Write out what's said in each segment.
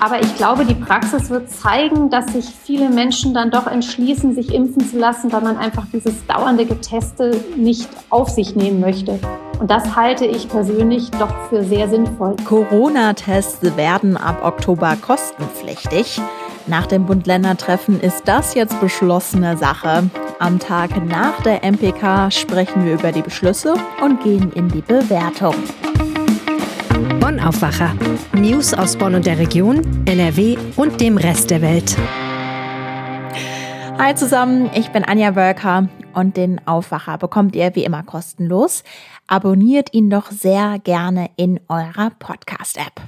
Aber ich glaube, die Praxis wird zeigen, dass sich viele Menschen dann doch entschließen, sich impfen zu lassen, weil man einfach dieses dauernde Geteste nicht auf sich nehmen möchte. Und das halte ich persönlich doch für sehr sinnvoll. Corona-Tests werden ab Oktober kostenpflichtig. Nach dem Bund-Länder-Treffen ist das jetzt beschlossene Sache. Am Tag nach der MPK sprechen wir über die Beschlüsse und gehen in die Bewertung. Bonn Aufwacher. News aus Bonn und der Region, NRW und dem Rest der Welt. Hi zusammen, ich bin Anja Wölker und den Aufwacher bekommt ihr wie immer kostenlos. Abonniert ihn doch sehr gerne in eurer Podcast-App.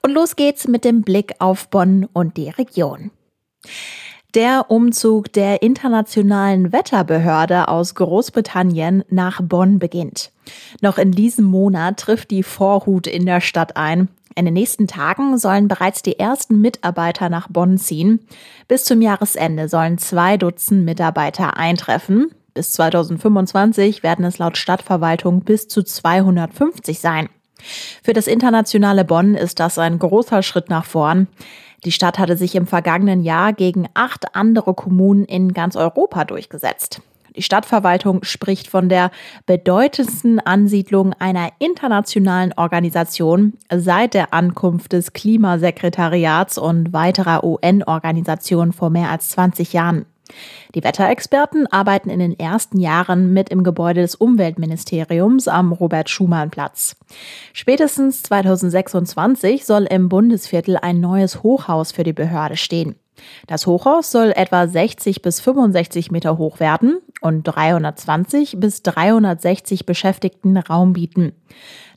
Und los geht's mit dem Blick auf Bonn und die Region. Der Umzug der internationalen Wetterbehörde aus Großbritannien nach Bonn beginnt. Noch in diesem Monat trifft die Vorhut in der Stadt ein. In den nächsten Tagen sollen bereits die ersten Mitarbeiter nach Bonn ziehen. Bis zum Jahresende sollen zwei Dutzend Mitarbeiter eintreffen. Bis 2025 werden es laut Stadtverwaltung bis zu 250 sein. Für das internationale Bonn ist das ein großer Schritt nach vorn. Die Stadt hatte sich im vergangenen Jahr gegen acht andere Kommunen in ganz Europa durchgesetzt. Die Stadtverwaltung spricht von der bedeutendsten Ansiedlung einer internationalen Organisation seit der Ankunft des Klimasekretariats und weiterer UN-Organisationen vor mehr als 20 Jahren. Die Wetterexperten arbeiten in den ersten Jahren mit im Gebäude des Umweltministeriums am Robert-Schumann-Platz. Spätestens 2026 soll im Bundesviertel ein neues Hochhaus für die Behörde stehen. Das Hochhaus soll etwa 60 bis 65 Meter hoch werden und 320 bis 360 Beschäftigten Raum bieten.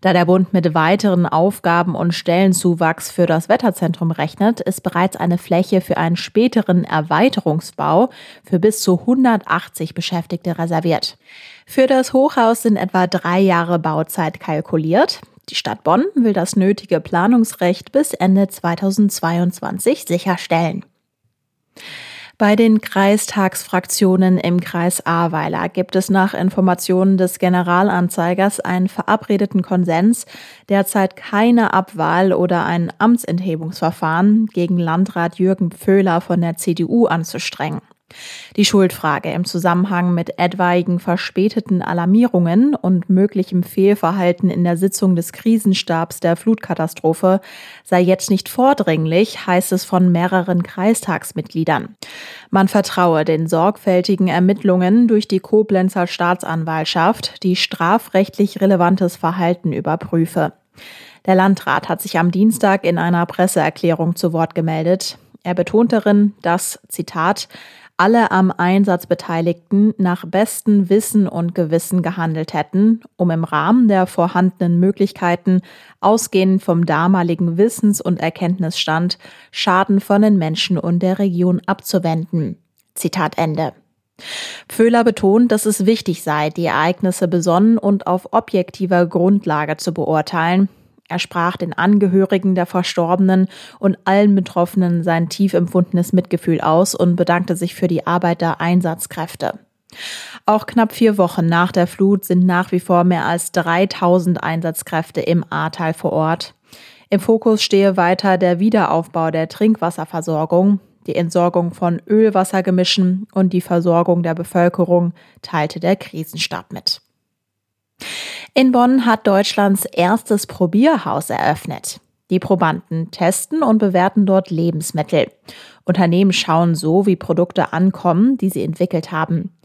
Da der Bund mit weiteren Aufgaben und Stellenzuwachs für das Wetterzentrum rechnet, ist bereits eine Fläche für einen späteren Erweiterungsbau für bis zu 180 Beschäftigte reserviert. Für das Hochhaus sind etwa drei Jahre Bauzeit kalkuliert. Die Stadt Bonn will das nötige Planungsrecht bis Ende 2022 sicherstellen. Bei den Kreistagsfraktionen im Kreis Ahrweiler gibt es nach Informationen des Generalanzeigers einen verabredeten Konsens, derzeit keine Abwahl oder ein Amtsenthebungsverfahren gegen Landrat Jürgen Pföhler von der CDU anzustrengen. Die Schuldfrage im Zusammenhang mit etwaigen verspäteten Alarmierungen und möglichem Fehlverhalten in der Sitzung des Krisenstabs der Flutkatastrophe sei jetzt nicht vordringlich, heißt es von mehreren Kreistagsmitgliedern. Man vertraue den sorgfältigen Ermittlungen durch die Koblenzer Staatsanwaltschaft, die strafrechtlich relevantes Verhalten überprüfe. Der Landrat hat sich am Dienstag in einer Presseerklärung zu Wort gemeldet. Er betont darin, dass, Zitat, alle am Einsatz Beteiligten nach bestem Wissen und Gewissen gehandelt hätten, um im Rahmen der vorhandenen Möglichkeiten, ausgehend vom damaligen Wissens- und Erkenntnisstand, Schaden von den Menschen und der Region abzuwenden. Zitat Ende. Pföhler betont, dass es wichtig sei, die Ereignisse besonnen und auf objektiver Grundlage zu beurteilen, er sprach den Angehörigen der Verstorbenen und allen Betroffenen sein tief empfundenes Mitgefühl aus und bedankte sich für die Arbeit der Einsatzkräfte. Auch knapp vier Wochen nach der Flut sind nach wie vor mehr als 3000 Einsatzkräfte im Ahrtal vor Ort. Im Fokus stehe weiter der Wiederaufbau der Trinkwasserversorgung, die Entsorgung von Ölwassergemischen und die Versorgung der Bevölkerung, teilte der Krisenstab mit. In Bonn hat Deutschlands erstes Probierhaus eröffnet. Die Probanden testen und bewerten dort Lebensmittel. Unternehmen schauen so, wie Produkte ankommen, die sie entwickelt haben.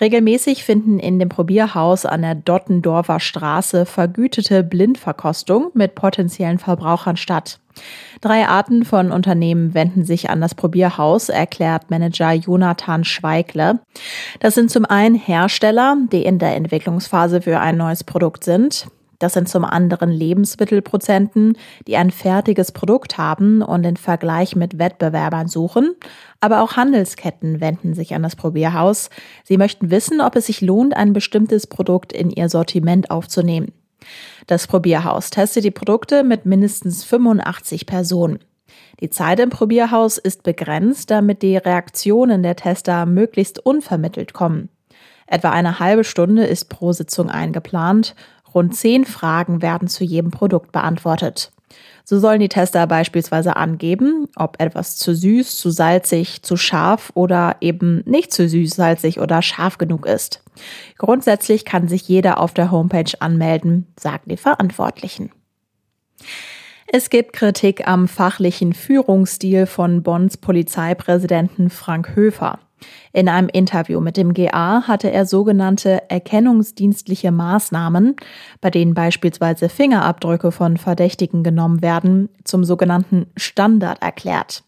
Regelmäßig finden in dem Probierhaus an der Dottendorfer Straße vergütete Blindverkostung mit potenziellen Verbrauchern statt. Drei Arten von Unternehmen wenden sich an das Probierhaus, erklärt Manager Jonathan Schweigle. Das sind zum einen Hersteller, die in der Entwicklungsphase für ein neues Produkt sind. Das sind zum anderen Lebensmittelprozenten, die ein fertiges Produkt haben und den Vergleich mit Wettbewerbern suchen. Aber auch Handelsketten wenden sich an das Probierhaus. Sie möchten wissen, ob es sich lohnt, ein bestimmtes Produkt in ihr Sortiment aufzunehmen. Das Probierhaus testet die Produkte mit mindestens 85 Personen. Die Zeit im Probierhaus ist begrenzt, damit die Reaktionen der Tester möglichst unvermittelt kommen. Etwa eine halbe Stunde ist pro Sitzung eingeplant Rund zehn Fragen werden zu jedem Produkt beantwortet. So sollen die Tester beispielsweise angeben, ob etwas zu süß, zu salzig, zu scharf oder eben nicht zu süß, salzig oder scharf genug ist. Grundsätzlich kann sich jeder auf der Homepage anmelden, sagen die Verantwortlichen. Es gibt Kritik am fachlichen Führungsstil von Bonns Polizeipräsidenten Frank Höfer. In einem Interview mit dem GA hatte er sogenannte erkennungsdienstliche Maßnahmen, bei denen beispielsweise Fingerabdrücke von Verdächtigen genommen werden, zum sogenannten Standard erklärt.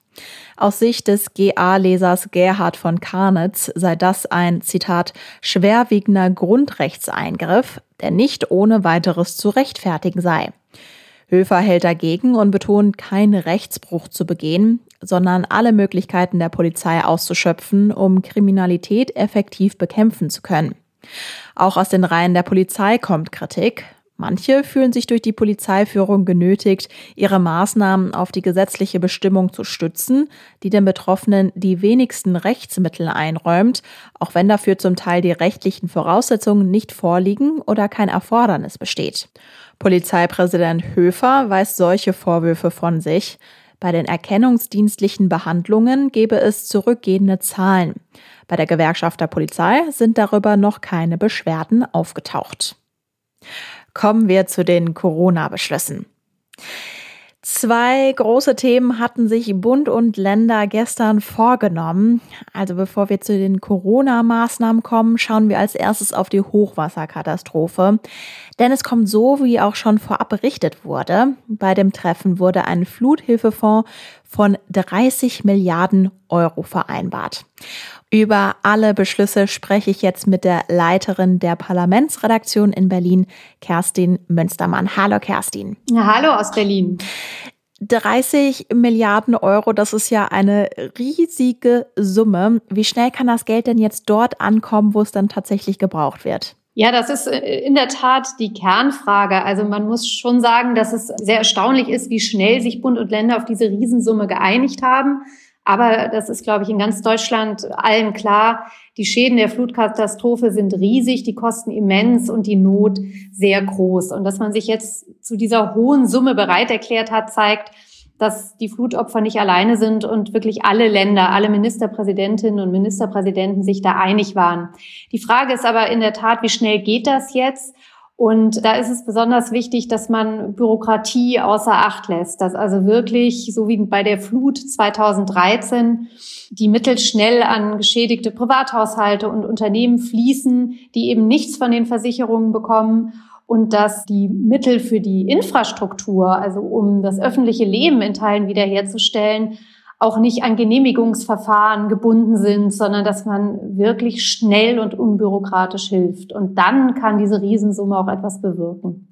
Aus Sicht des GA-Lesers Gerhard von Karnitz sei das ein, Zitat, schwerwiegender Grundrechtseingriff, der nicht ohne weiteres zu rechtfertigen sei. Höfer hält dagegen und betont, keinen Rechtsbruch zu begehen, sondern alle Möglichkeiten der Polizei auszuschöpfen, um Kriminalität effektiv bekämpfen zu können. Auch aus den Reihen der Polizei kommt Kritik. Manche fühlen sich durch die Polizeiführung genötigt, ihre Maßnahmen auf die gesetzliche Bestimmung zu stützen, die den Betroffenen die wenigsten Rechtsmittel einräumt, auch wenn dafür zum Teil die rechtlichen Voraussetzungen nicht vorliegen oder kein Erfordernis besteht. Polizeipräsident Höfer weist solche Vorwürfe von sich. Bei den erkennungsdienstlichen Behandlungen gebe es zurückgehende Zahlen. Bei der Gewerkschaft der Polizei sind darüber noch keine Beschwerden aufgetaucht. Kommen wir zu den Corona-Beschlüssen. Zwei große Themen hatten sich Bund und Länder gestern vorgenommen. Also bevor wir zu den Corona-Maßnahmen kommen, schauen wir als erstes auf die Hochwasserkatastrophe. Denn es kommt so, wie auch schon vorab berichtet wurde. Bei dem Treffen wurde ein Fluthilfefonds von 30 Milliarden Euro vereinbart. Über alle Beschlüsse spreche ich jetzt mit der Leiterin der Parlamentsredaktion in Berlin, Kerstin Münstermann. Hallo Kerstin. Ja, hallo aus Berlin. 30 Milliarden Euro, das ist ja eine riesige Summe. Wie schnell kann das Geld denn jetzt dort ankommen, wo es dann tatsächlich gebraucht wird? Ja, das ist äh, in der Tat die Kernfrage. Also man muss schon sagen, dass es sehr erstaunlich ist, wie schnell sich Bund und Länder auf diese Riesensumme geeinigt haben. Aber das ist, glaube ich, in ganz Deutschland allen klar. Die Schäden der Flutkatastrophe sind riesig, die Kosten immens und die Not sehr groß. Und dass man sich jetzt zu dieser hohen Summe bereit erklärt hat, zeigt, dass die Flutopfer nicht alleine sind und wirklich alle Länder, alle Ministerpräsidentinnen und Ministerpräsidenten sich da einig waren. Die Frage ist aber in der Tat, wie schnell geht das jetzt? Und da ist es besonders wichtig, dass man Bürokratie außer Acht lässt, dass also wirklich, so wie bei der Flut 2013, die Mittel schnell an geschädigte Privathaushalte und Unternehmen fließen, die eben nichts von den Versicherungen bekommen und dass die Mittel für die Infrastruktur, also um das öffentliche Leben in Teilen wiederherzustellen, auch nicht an Genehmigungsverfahren gebunden sind, sondern dass man wirklich schnell und unbürokratisch hilft. Und dann kann diese Riesensumme auch etwas bewirken.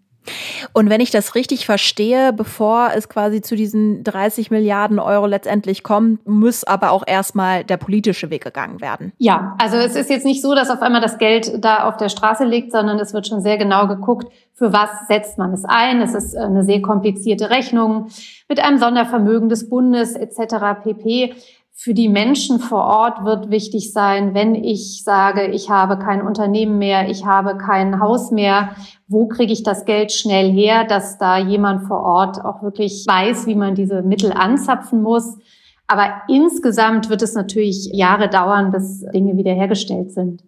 Und wenn ich das richtig verstehe, bevor es quasi zu diesen 30 Milliarden Euro letztendlich kommt, muss aber auch erstmal der politische Weg gegangen werden. Ja, also es ist jetzt nicht so, dass auf einmal das Geld da auf der Straße liegt, sondern es wird schon sehr genau geguckt, für was setzt man es ein. Es ist eine sehr komplizierte Rechnung mit einem Sondervermögen des Bundes etc. pp für die Menschen vor Ort wird wichtig sein, wenn ich sage, ich habe kein Unternehmen mehr, ich habe kein Haus mehr, wo kriege ich das Geld schnell her, dass da jemand vor Ort auch wirklich weiß, wie man diese Mittel anzapfen muss. Aber insgesamt wird es natürlich Jahre dauern, bis Dinge wiederhergestellt sind.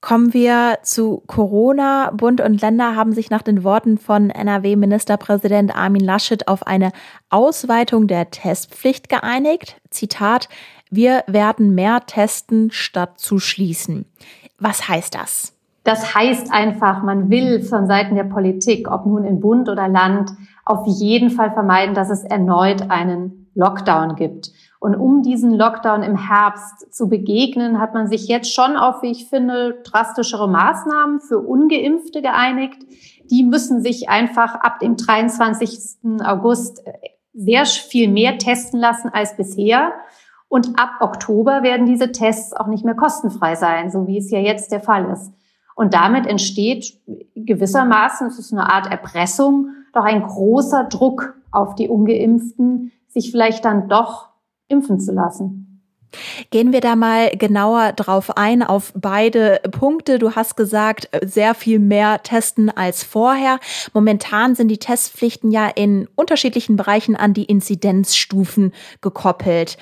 Kommen wir zu Corona. Bund und Länder haben sich nach den Worten von NRW-Ministerpräsident Armin Laschet auf eine Ausweitung der Testpflicht geeinigt. Zitat, wir werden mehr testen, statt zu schließen. Was heißt das? Das heißt einfach, man will von Seiten der Politik, ob nun in Bund oder Land, auf jeden Fall vermeiden, dass es erneut einen Lockdown gibt. Und um diesen Lockdown im Herbst zu begegnen, hat man sich jetzt schon auf, wie ich finde, drastischere Maßnahmen für ungeimpfte geeinigt. Die müssen sich einfach ab dem 23. August sehr viel mehr testen lassen als bisher. Und ab Oktober werden diese Tests auch nicht mehr kostenfrei sein, so wie es ja jetzt der Fall ist. Und damit entsteht gewissermaßen, es ist eine Art Erpressung, doch ein großer Druck auf die Ungeimpften, sich vielleicht dann doch impfen zu lassen. Gehen wir da mal genauer drauf ein, auf beide Punkte. Du hast gesagt, sehr viel mehr testen als vorher. Momentan sind die Testpflichten ja in unterschiedlichen Bereichen an die Inzidenzstufen gekoppelt.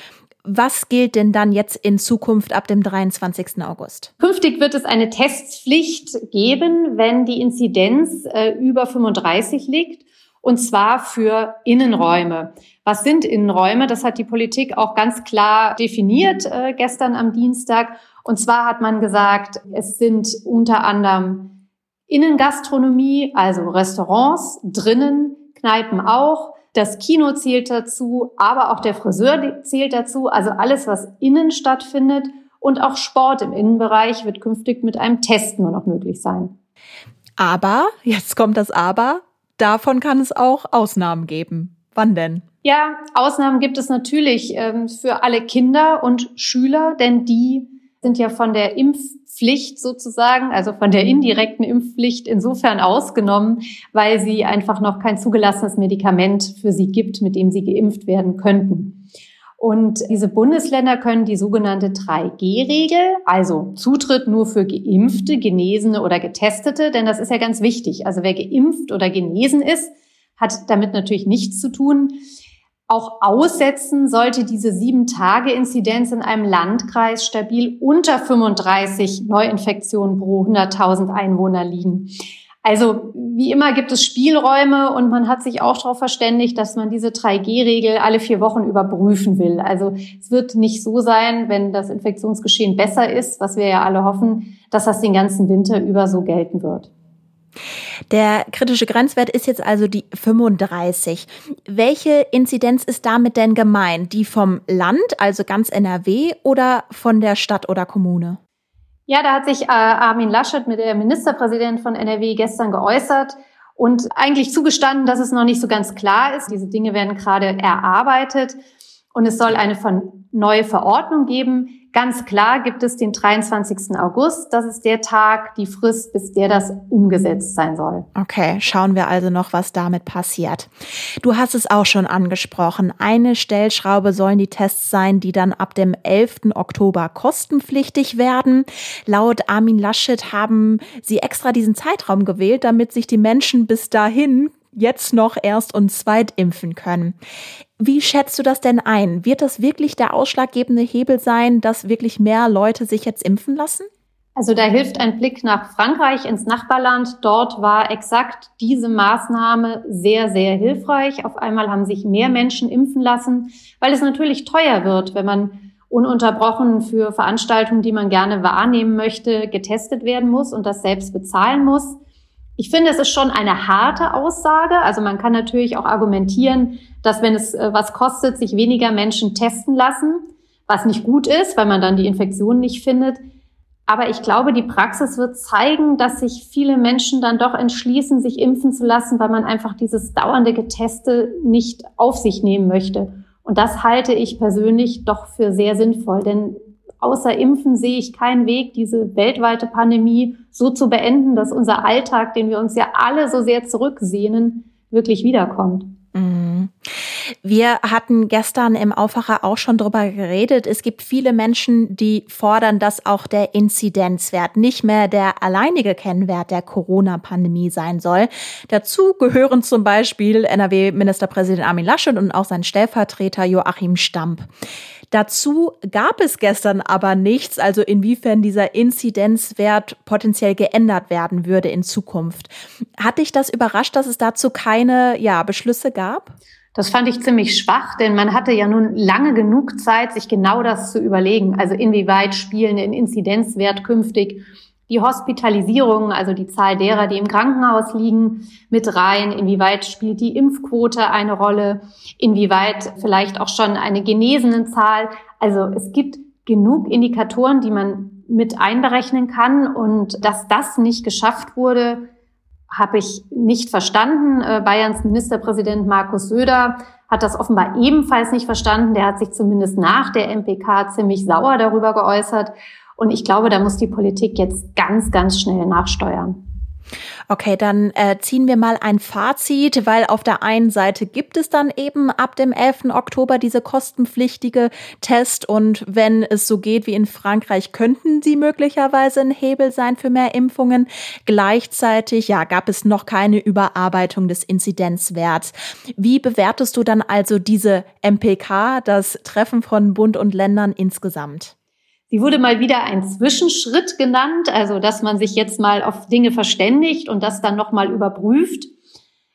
Was gilt denn dann jetzt in Zukunft ab dem 23. August? Künftig wird es eine Testpflicht geben, wenn die Inzidenz äh, über 35 liegt und zwar für Innenräume. Was sind Innenräume? Das hat die Politik auch ganz klar definiert äh, gestern am Dienstag. Und zwar hat man gesagt, es sind unter anderem Innengastronomie, also Restaurants, drinnen, Kneipen auch. Das Kino zählt dazu, aber auch der Friseur zählt dazu. Also alles, was innen stattfindet. Und auch Sport im Innenbereich wird künftig mit einem Test nur noch möglich sein. Aber, jetzt kommt das Aber, davon kann es auch Ausnahmen geben. Wann denn? Ja, Ausnahmen gibt es natürlich ähm, für alle Kinder und Schüler, denn die sind ja von der Impfpflicht sozusagen, also von der indirekten Impfpflicht insofern ausgenommen, weil sie einfach noch kein zugelassenes Medikament für sie gibt, mit dem sie geimpft werden könnten. Und diese Bundesländer können die sogenannte 3G-Regel, also Zutritt nur für Geimpfte, Genesene oder Getestete, denn das ist ja ganz wichtig. Also wer geimpft oder genesen ist, hat damit natürlich nichts zu tun. Auch aussetzen sollte diese sieben Tage Inzidenz in einem Landkreis stabil unter 35 Neuinfektionen pro 100.000 Einwohner liegen. Also wie immer gibt es Spielräume und man hat sich auch darauf verständigt, dass man diese 3G-Regel alle vier Wochen überprüfen will. Also es wird nicht so sein, wenn das Infektionsgeschehen besser ist, was wir ja alle hoffen, dass das den ganzen Winter über so gelten wird. Der kritische Grenzwert ist jetzt also die 35. Welche Inzidenz ist damit denn gemeint? Die vom Land, also ganz NRW, oder von der Stadt oder Kommune? Ja, da hat sich äh, Armin Laschet mit der Ministerpräsident von NRW gestern geäußert und eigentlich zugestanden, dass es noch nicht so ganz klar ist. Diese Dinge werden gerade erarbeitet und es soll eine neue Verordnung geben, Ganz klar gibt es den 23. August. Das ist der Tag, die Frist, bis der das umgesetzt sein soll. Okay, schauen wir also noch, was damit passiert. Du hast es auch schon angesprochen. Eine Stellschraube sollen die Tests sein, die dann ab dem 11. Oktober kostenpflichtig werden. Laut Armin Laschet haben sie extra diesen Zeitraum gewählt, damit sich die Menschen bis dahin jetzt noch erst und zweit impfen können. Wie schätzt du das denn ein? Wird das wirklich der ausschlaggebende Hebel sein, dass wirklich mehr Leute sich jetzt impfen lassen? Also da hilft ein Blick nach Frankreich ins Nachbarland. Dort war exakt diese Maßnahme sehr, sehr hilfreich. Auf einmal haben sich mehr Menschen impfen lassen, weil es natürlich teuer wird, wenn man ununterbrochen für Veranstaltungen, die man gerne wahrnehmen möchte, getestet werden muss und das selbst bezahlen muss. Ich finde, es ist schon eine harte Aussage. Also man kann natürlich auch argumentieren, dass wenn es äh, was kostet, sich weniger Menschen testen lassen, was nicht gut ist, weil man dann die Infektion nicht findet. Aber ich glaube, die Praxis wird zeigen, dass sich viele Menschen dann doch entschließen, sich impfen zu lassen, weil man einfach dieses dauernde Geteste nicht auf sich nehmen möchte. Und das halte ich persönlich doch für sehr sinnvoll, denn außer Impfen sehe ich keinen Weg, diese weltweite Pandemie so zu beenden, dass unser Alltag, den wir uns ja alle so sehr zurücksehnen, wirklich wiederkommt. Mhm. Wir hatten gestern im Aufwacher auch schon drüber geredet. Es gibt viele Menschen, die fordern, dass auch der Inzidenzwert nicht mehr der alleinige Kennwert der Corona-Pandemie sein soll. Dazu gehören zum Beispiel NRW-Ministerpräsident Armin Laschet und auch sein Stellvertreter Joachim Stamp. Dazu gab es gestern aber nichts, also inwiefern dieser Inzidenzwert potenziell geändert werden würde in Zukunft. Hat dich das überrascht, dass es dazu keine ja, Beschlüsse gab? Das fand ich ziemlich schwach, denn man hatte ja nun lange genug Zeit, sich genau das zu überlegen. Also inwieweit spielen den Inzidenzwert künftig die Hospitalisierung, also die Zahl derer, die im Krankenhaus liegen, mit rein? Inwieweit spielt die Impfquote eine Rolle? Inwieweit vielleicht auch schon eine genesenen Zahl? Also es gibt genug Indikatoren, die man mit einberechnen kann. Und dass das nicht geschafft wurde, habe ich nicht verstanden. Äh, Bayerns Ministerpräsident Markus Söder hat das offenbar ebenfalls nicht verstanden. Der hat sich zumindest nach der MPK ziemlich sauer darüber geäußert. Und ich glaube, da muss die Politik jetzt ganz, ganz schnell nachsteuern. Okay, dann äh, ziehen wir mal ein Fazit, weil auf der einen Seite gibt es dann eben ab dem 11. Oktober diese kostenpflichtige Test und wenn es so geht wie in Frankreich, könnten sie möglicherweise ein Hebel sein für mehr Impfungen. Gleichzeitig, ja, gab es noch keine Überarbeitung des Inzidenzwerts. Wie bewertest du dann also diese MPK, das Treffen von Bund und Ländern insgesamt? Sie wurde mal wieder ein Zwischenschritt genannt, also dass man sich jetzt mal auf Dinge verständigt und das dann nochmal überprüft.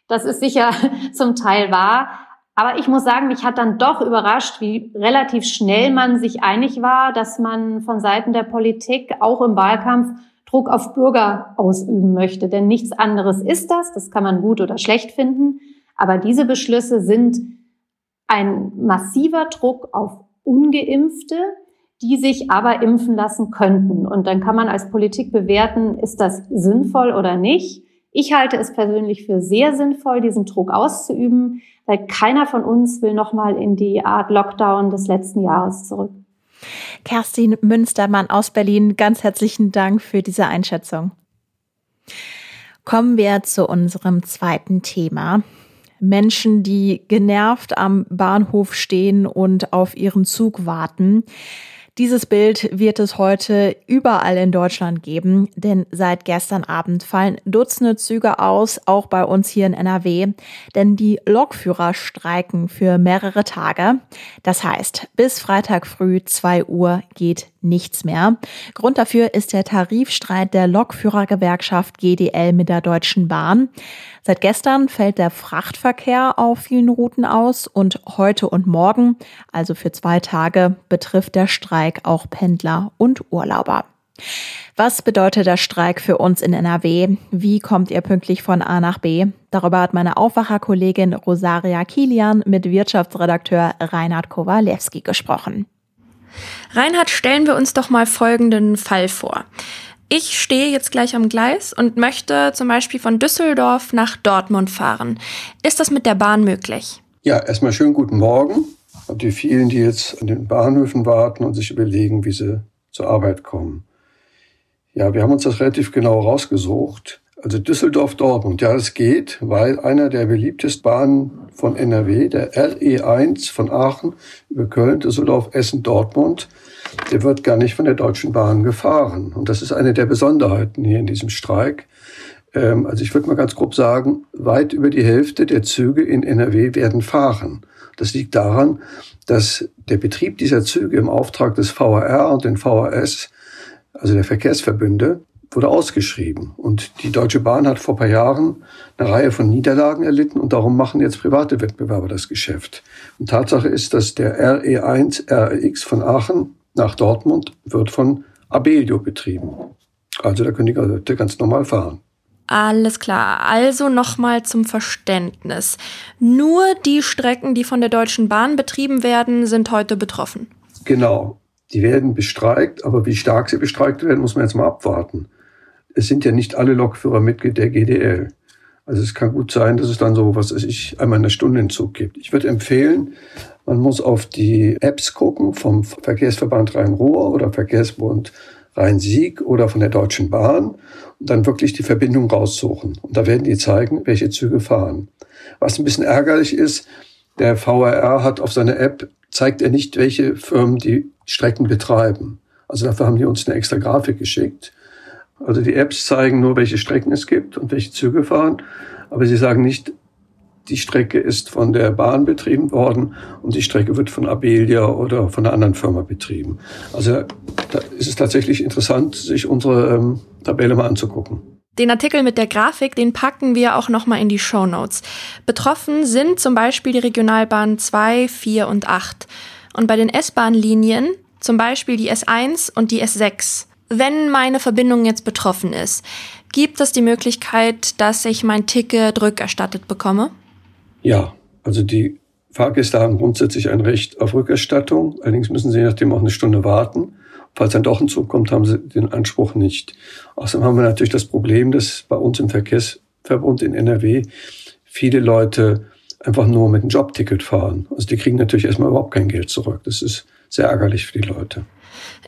Das ist sicher zum Teil wahr. Aber ich muss sagen, mich hat dann doch überrascht, wie relativ schnell man sich einig war, dass man von Seiten der Politik auch im Wahlkampf Druck auf Bürger ausüben möchte. Denn nichts anderes ist das. Das kann man gut oder schlecht finden. Aber diese Beschlüsse sind ein massiver Druck auf ungeimpfte, die sich aber impfen lassen könnten. Und dann kann man als Politik bewerten, ist das sinnvoll oder nicht. Ich halte es persönlich für sehr sinnvoll, diesen Druck auszuüben, weil keiner von uns will nochmal in die Art Lockdown des letzten Jahres zurück. Kerstin Münstermann aus Berlin, ganz herzlichen Dank für diese Einschätzung. Kommen wir zu unserem zweiten Thema. Menschen, die genervt am Bahnhof stehen und auf ihren Zug warten. Dieses Bild wird es heute überall in Deutschland geben, denn seit gestern Abend fallen Dutzende Züge aus, auch bei uns hier in NRW, denn die Lokführer streiken für mehrere Tage. Das heißt, bis Freitag früh 2 Uhr geht nichts mehr. Grund dafür ist der Tarifstreit der Lokführergewerkschaft GDL mit der Deutschen Bahn. Seit gestern fällt der Frachtverkehr auf vielen Routen aus und heute und morgen, also für zwei Tage, betrifft der Streik auch Pendler und Urlauber. Was bedeutet der Streik für uns in NRW? Wie kommt ihr pünktlich von A nach B? Darüber hat meine Aufwacherkollegin Rosaria Kilian mit Wirtschaftsredakteur Reinhard Kowalewski gesprochen. Reinhard, stellen wir uns doch mal folgenden Fall vor. Ich stehe jetzt gleich am Gleis und möchte zum Beispiel von Düsseldorf nach Dortmund fahren. Ist das mit der Bahn möglich? Ja, erstmal schönen guten Morgen. Und die vielen, die jetzt an den Bahnhöfen warten und sich überlegen, wie sie zur Arbeit kommen. Ja, wir haben uns das relativ genau rausgesucht. Also Düsseldorf-Dortmund, ja, das geht, weil einer der beliebtesten Bahnen von NRW, der RE1 von Aachen über Köln, Düsseldorf, Essen, Dortmund, der wird gar nicht von der Deutschen Bahn gefahren. Und das ist eine der Besonderheiten hier in diesem Streik. Ähm, also ich würde mal ganz grob sagen, weit über die Hälfte der Züge in NRW werden fahren. Das liegt daran, dass der Betrieb dieser Züge im Auftrag des VRR und den VRS, also der Verkehrsverbünde, wurde ausgeschrieben. Und die Deutsche Bahn hat vor paar Jahren eine Reihe von Niederlagen erlitten und darum machen jetzt private Wettbewerber das Geschäft. Und Tatsache ist, dass der RE1 RX von Aachen nach Dortmund wird von Abelio betrieben. Also da können die Leute ganz normal fahren. Alles klar. Also nochmal zum Verständnis. Nur die Strecken, die von der Deutschen Bahn betrieben werden, sind heute betroffen. Genau. Die werden bestreikt, aber wie stark sie bestreikt werden, muss man jetzt mal abwarten es sind ja nicht alle Lokführer Mitglied der GDL. Also es kann gut sein, dass es dann so, was weiß ich, einmal eine Stunde in Zug gibt. Ich würde empfehlen, man muss auf die Apps gucken vom Verkehrsverband Rhein-Ruhr oder Verkehrsbund Rhein-Sieg oder von der Deutschen Bahn und dann wirklich die Verbindung raussuchen. Und da werden die zeigen, welche Züge fahren. Was ein bisschen ärgerlich ist, der VRR hat auf seiner App, zeigt er nicht, welche Firmen die Strecken betreiben. Also dafür haben die uns eine extra Grafik geschickt. Also die Apps zeigen nur, welche Strecken es gibt und welche Züge fahren, aber sie sagen nicht, die Strecke ist von der Bahn betrieben worden und die Strecke wird von Abelia oder von einer anderen Firma betrieben. Also da ist es tatsächlich interessant, sich unsere ähm, Tabelle mal anzugucken. Den Artikel mit der Grafik, den packen wir auch nochmal in die Show Notes. Betroffen sind zum Beispiel die Regionalbahnen 2, 4 und 8. Und bei den S-Bahn-Linien zum Beispiel die S1 und die S6 wenn meine Verbindung jetzt betroffen ist, gibt es die Möglichkeit, dass ich mein Ticket rückerstattet bekomme? Ja, also die Fahrgäste haben grundsätzlich ein Recht auf Rückerstattung. Allerdings müssen sie nachdem auch eine Stunde warten. Falls dann doch ein Zug kommt, haben sie den Anspruch nicht. Außerdem haben wir natürlich das Problem, dass bei uns im Verkehrsverbund in NRW viele Leute einfach nur mit einem Jobticket fahren. Also die kriegen natürlich erstmal überhaupt kein Geld zurück. Das ist sehr ärgerlich für die Leute.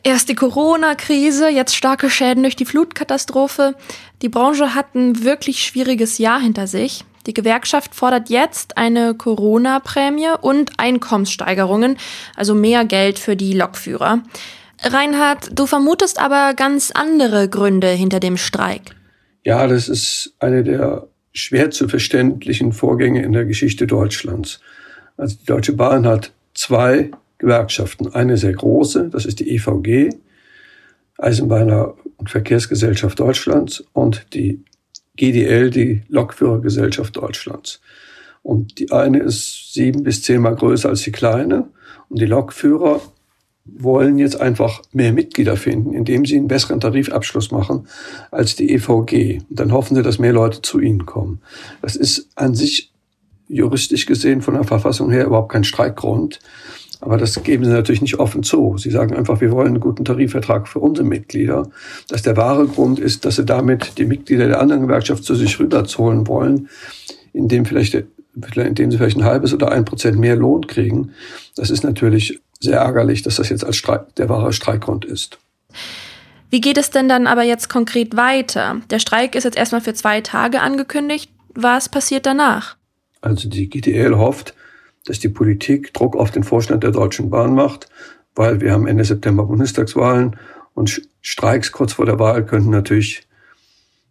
Erst die Corona-Krise, jetzt starke Schäden durch die Flutkatastrophe. Die Branche hat ein wirklich schwieriges Jahr hinter sich. Die Gewerkschaft fordert jetzt eine Corona-Prämie und Einkommenssteigerungen, also mehr Geld für die Lokführer. Reinhard, du vermutest aber ganz andere Gründe hinter dem Streik. Ja, das ist eine der schwer zu verständlichen Vorgänge in der Geschichte Deutschlands. Also die Deutsche Bahn hat zwei Gewerkschaften. Eine sehr große, das ist die EVG, Eisenbahner- und Verkehrsgesellschaft Deutschlands, und die GDL, die Lokführergesellschaft Deutschlands. Und die eine ist sieben bis zehnmal größer als die kleine. Und die Lokführer wollen jetzt einfach mehr Mitglieder finden, indem sie einen besseren Tarifabschluss machen als die EVG. Und dann hoffen sie, dass mehr Leute zu ihnen kommen. Das ist an sich juristisch gesehen von der Verfassung her überhaupt kein Streikgrund. Aber das geben sie natürlich nicht offen zu. Sie sagen einfach, wir wollen einen guten Tarifvertrag für unsere Mitglieder. Dass der wahre Grund ist, dass sie damit die Mitglieder der anderen Gewerkschaft zu sich rüberzolen wollen, indem vielleicht, indem sie vielleicht ein halbes oder ein Prozent mehr Lohn kriegen. Das ist natürlich sehr ärgerlich, dass das jetzt als Streik, der wahre Streikgrund ist. Wie geht es denn dann aber jetzt konkret weiter? Der Streik ist jetzt erstmal für zwei Tage angekündigt. Was passiert danach? Also die GDL hofft, dass die Politik Druck auf den Vorstand der Deutschen Bahn macht, weil wir haben Ende September Bundestagswahlen und Streiks kurz vor der Wahl könnten natürlich,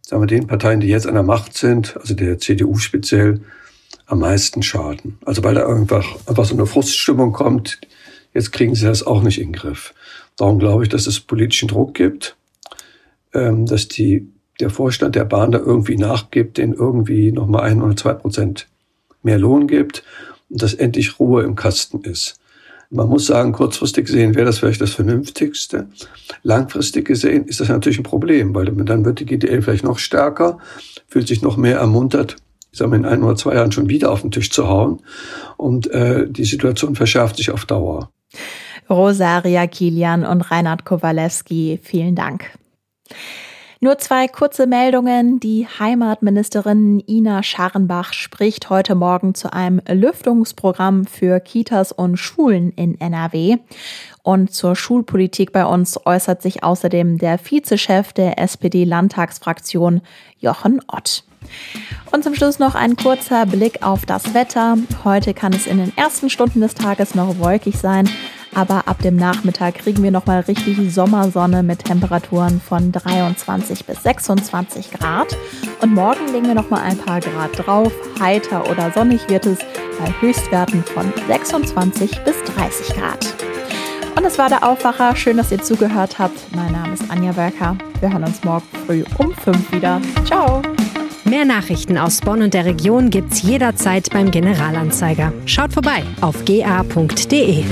sagen wir, den Parteien, die jetzt an der Macht sind, also der CDU speziell, am meisten schaden. Also weil da einfach, einfach so eine Fruststimmung kommt, jetzt kriegen sie das auch nicht in den Griff. Darum glaube ich, dass es politischen Druck gibt, ähm, dass die, der Vorstand der Bahn da irgendwie nachgibt, den irgendwie nochmal ein oder zwei Prozent mehr Lohn gibt dass endlich Ruhe im Kasten ist. Man muss sagen, kurzfristig gesehen wäre das vielleicht das Vernünftigste. Langfristig gesehen ist das natürlich ein Problem, weil dann wird die GDL vielleicht noch stärker, fühlt sich noch mehr ermuntert, ich sage mal, in ein oder zwei Jahren schon wieder auf den Tisch zu hauen. Und äh, die Situation verschärft sich auf Dauer. Rosaria Kilian und Reinhard Kowalewski, vielen Dank. Nur zwei kurze Meldungen. Die Heimatministerin Ina Scharrenbach spricht heute Morgen zu einem Lüftungsprogramm für Kitas und Schulen in NRW. Und zur Schulpolitik bei uns äußert sich außerdem der Vizechef der SPD-Landtagsfraktion Jochen Ott. Und zum Schluss noch ein kurzer Blick auf das Wetter. Heute kann es in den ersten Stunden des Tages noch wolkig sein, aber ab dem Nachmittag kriegen wir nochmal richtig Sommersonne mit Temperaturen von 23 bis 26 Grad. Und morgen legen wir nochmal ein paar Grad drauf. Heiter oder sonnig wird es bei Höchstwerten von 26 bis 30 Grad. Und es war der Aufwacher. Schön, dass ihr zugehört habt. Mein Name ist Anja Werker. Wir hören uns morgen früh um 5 wieder. Ciao! Mehr Nachrichten aus Bonn und der Region gibt's jederzeit beim Generalanzeiger. Schaut vorbei auf ga.de.